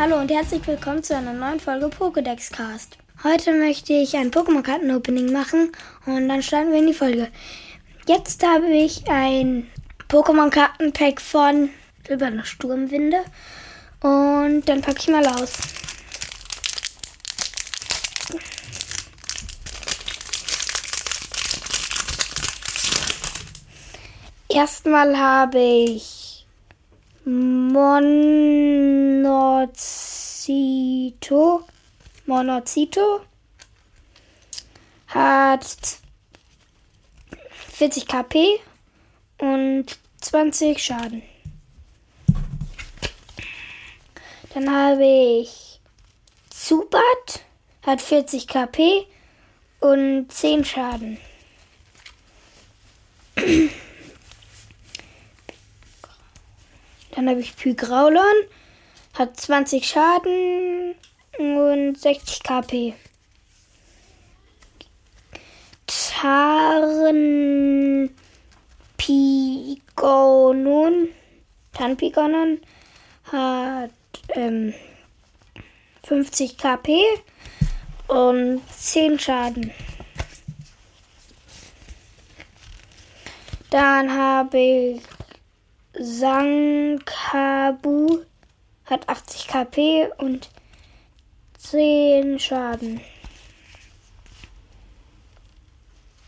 Hallo und herzlich willkommen zu einer neuen Folge Pokédex Cast. Heute möchte ich ein Pokémon-Karten-Opening machen und dann starten wir in die Folge. Jetzt habe ich ein Pokémon-Karten-Pack von Silberne Sturmwinde und dann packe ich mal aus. Erstmal habe ich Monozito. Monozito hat 40 KP und 20 Schaden. Dann habe ich Zubat, hat 40 KP und 10 Schaden. Dann habe ich Pygraulon, hat 20 Schaden und 60 KP. Tarnpigonon, Tanpigonon hat ähm, 50 KP und 10 Schaden. Dann habe ich Sankabu hat 80 KP und 10 Schaden.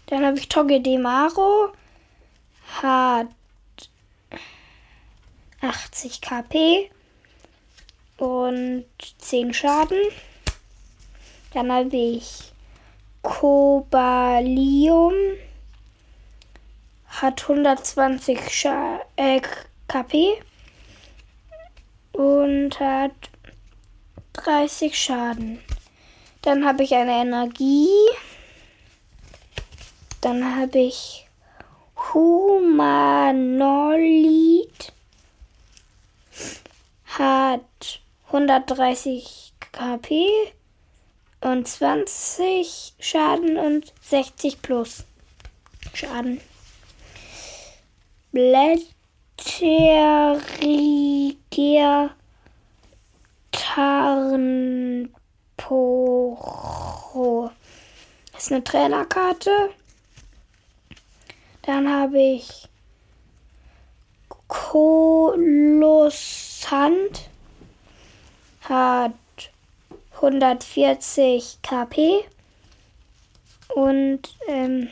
Dann habe ich Togedemaro. Hat 80 KP und 10 Schaden. Dann habe ich Cobalium hat 120 Scha äh, KP und hat 30 Schaden. Dann habe ich eine Energie. Dann habe ich Humanolid. Hat 130 KP und 20 Schaden und 60 plus Schaden. Blätteriger Tarnporo. Das ist eine Trainerkarte. Dann habe ich Kolossant. Hat 140 KP. Und ähm,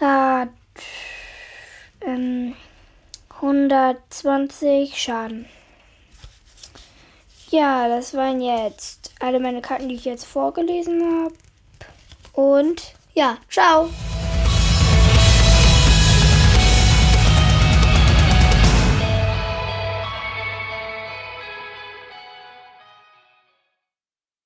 hat ähm, 120 Schaden. Ja, das waren jetzt alle meine Karten, die ich jetzt vorgelesen habe. Und ja, ciao.